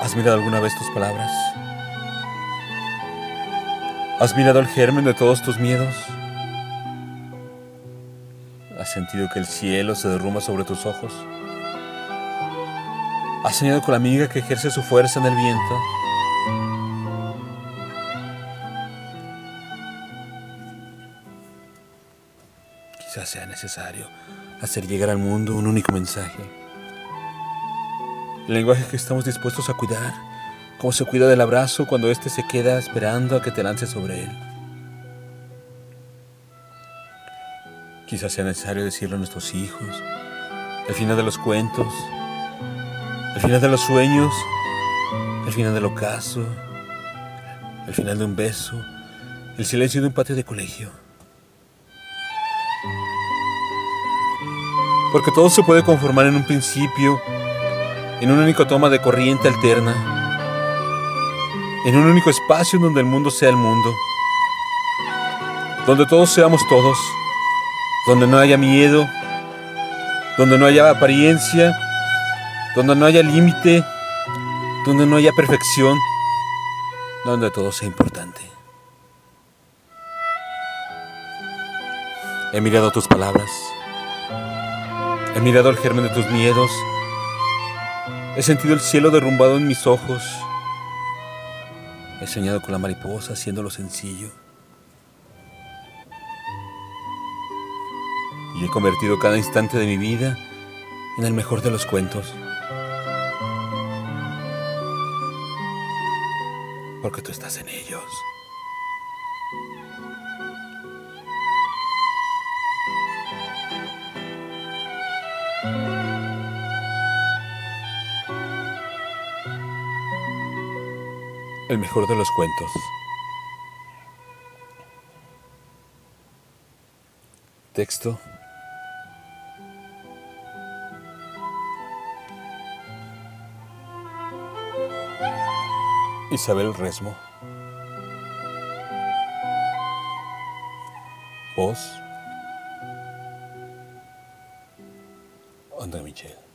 ¿Has mirado alguna vez tus palabras? ¿Has mirado el germen de todos tus miedos? ¿Has sentido que el cielo se derrumba sobre tus ojos? ¿Has soñado con la amiga que ejerce su fuerza en el viento? Quizás sea necesario hacer llegar al mundo un único mensaje. El lenguaje que estamos dispuestos a cuidar, como se cuida del abrazo cuando éste se queda esperando a que te lances sobre él. Quizás sea necesario decirlo a nuestros hijos, el final de los cuentos, el final de los sueños, el final del ocaso, el final de un beso, el silencio de un patio de colegio. Porque todo se puede conformar en un principio, en una única toma de corriente alterna, en un único espacio donde el mundo sea el mundo, donde todos seamos todos, donde no haya miedo, donde no haya apariencia, donde no haya límite, donde no haya perfección, donde todo sea importante. He mirado tus palabras. He mirado el germen de tus miedos. He sentido el cielo derrumbado en mis ojos. He soñado con la mariposa haciéndolo sencillo. Y he convertido cada instante de mi vida en el mejor de los cuentos. Porque tú estás en ellos. El mejor de los cuentos. Texto. Isabel Resmo. Voz. André Michel.